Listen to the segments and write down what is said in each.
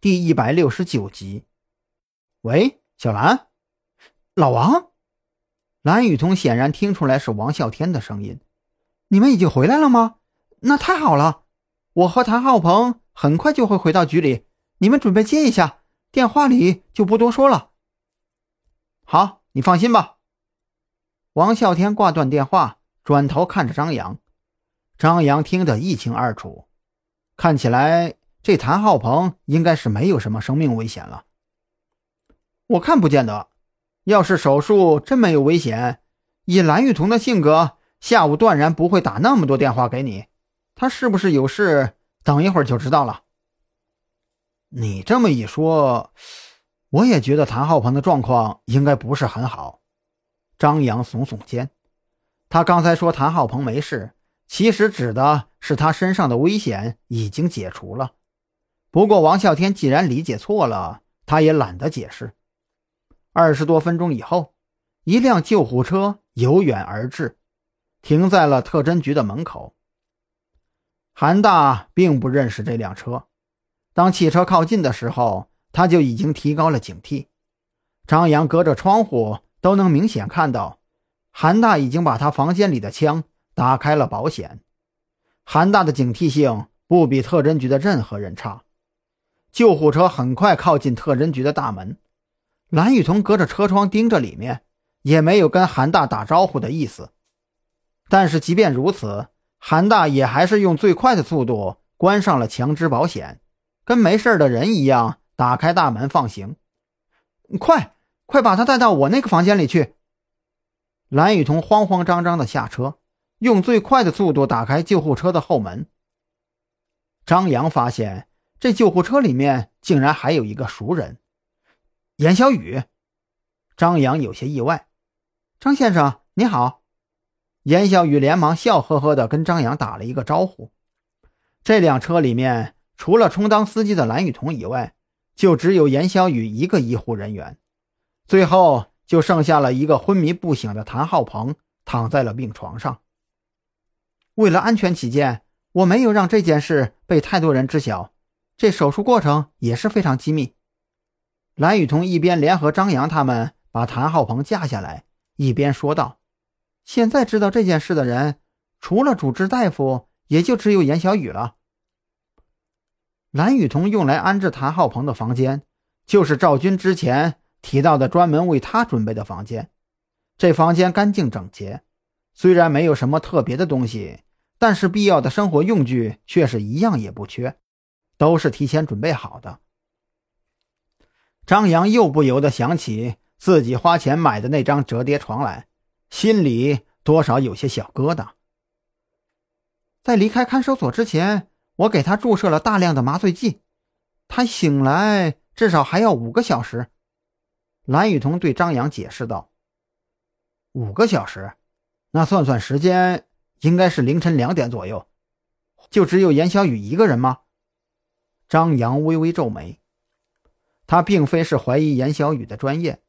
第一百六十九集。喂，小兰，老王，蓝雨桐显然听出来是王啸天的声音。你们已经回来了吗？那太好了，我和谭浩鹏很快就会回到局里，你们准备接一下。电话里就不多说了。好，你放心吧。王啸天挂断电话，转头看着张扬。张扬听得一清二楚，看起来这谭浩鹏应该是没有什么生命危险了。我看不见得，要是手术真没有危险，以蓝玉彤的性格，下午断然不会打那么多电话给你。他是不是有事？等一会儿就知道了。你这么一说，我也觉得谭浩鹏的状况应该不是很好。张扬耸耸肩，他刚才说谭浩鹏没事，其实指的是他身上的危险已经解除了。不过王啸天既然理解错了，他也懒得解释。二十多分钟以后，一辆救护车由远而至，停在了特侦局的门口。韩大并不认识这辆车。当汽车靠近的时候，他就已经提高了警惕。张扬隔着窗户都能明显看到，韩大已经把他房间里的枪打开了保险。韩大的警惕性不比特侦局的任何人差。救护车很快靠近特侦局的大门，蓝雨桐隔着车窗盯着里面，也没有跟韩大打招呼的意思。但是即便如此，韩大也还是用最快的速度关上了强制保险。跟没事的人一样，打开大门放行。快，快把他带到我那个房间里去！蓝雨桐慌慌张张的下车，用最快的速度打开救护车的后门。张扬发现这救护车里面竟然还有一个熟人——严小雨。张扬有些意外：“张先生，你好。”严小雨连忙笑呵呵的跟张扬打了一个招呼。这辆车里面。除了充当司机的蓝雨桐以外，就只有严小雨一个医护人员。最后就剩下了一个昏迷不醒的谭浩鹏躺在了病床上。为了安全起见，我没有让这件事被太多人知晓。这手术过程也是非常机密。蓝雨桐一边联合张扬他们把谭浩鹏架下来，一边说道：“现在知道这件事的人，除了主治大夫，也就只有严小雨了。”蓝雨桐用来安置谭浩鹏的房间，就是赵军之前提到的专门为他准备的房间。这房间干净整洁，虽然没有什么特别的东西，但是必要的生活用具却是一样也不缺，都是提前准备好的。张扬又不由得想起自己花钱买的那张折叠床来，心里多少有些小疙瘩。在离开看守所之前。我给他注射了大量的麻醉剂，他醒来至少还要五个小时。蓝雨桐对张扬解释道：“五个小时，那算算时间，应该是凌晨两点左右。就只有严小雨一个人吗？”张扬微微皱眉，他并非是怀疑严小雨的专业，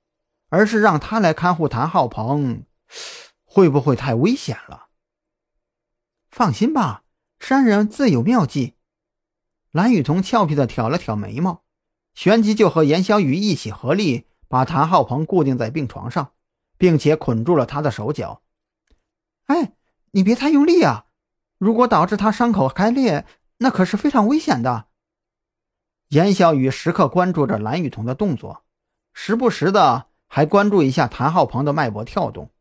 而是让他来看护谭浩鹏，会不会太危险了？放心吧。山人自有妙计。蓝雨桐俏皮的挑了挑眉毛，旋即就和严小雨一起合力把谭浩鹏固定在病床上，并且捆住了他的手脚。哎，你别太用力啊！如果导致他伤口开裂，那可是非常危险的。严小雨时刻关注着蓝雨桐的动作，时不时的还关注一下谭浩鹏的脉搏跳动。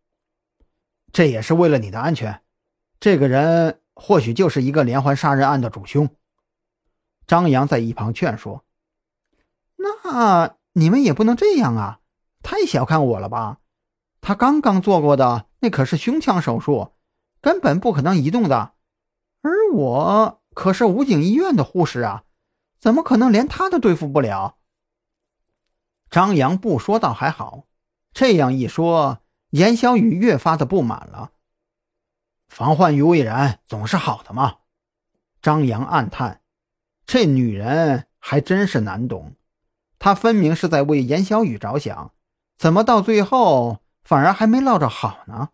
这也是为了你的安全。这个人。或许就是一个连环杀人案的主凶。张扬在一旁劝说：“那你们也不能这样啊，太小看我了吧？他刚刚做过的那可是胸腔手术，根本不可能移动的。而我可是武警医院的护士啊，怎么可能连他都对付不了？”张扬不说倒还好，这样一说，严小雨越发的不满了。防患于未然总是好的嘛。张扬暗叹：“这女人还真是难懂。她分明是在为严小雨着想，怎么到最后反而还没落着好呢？”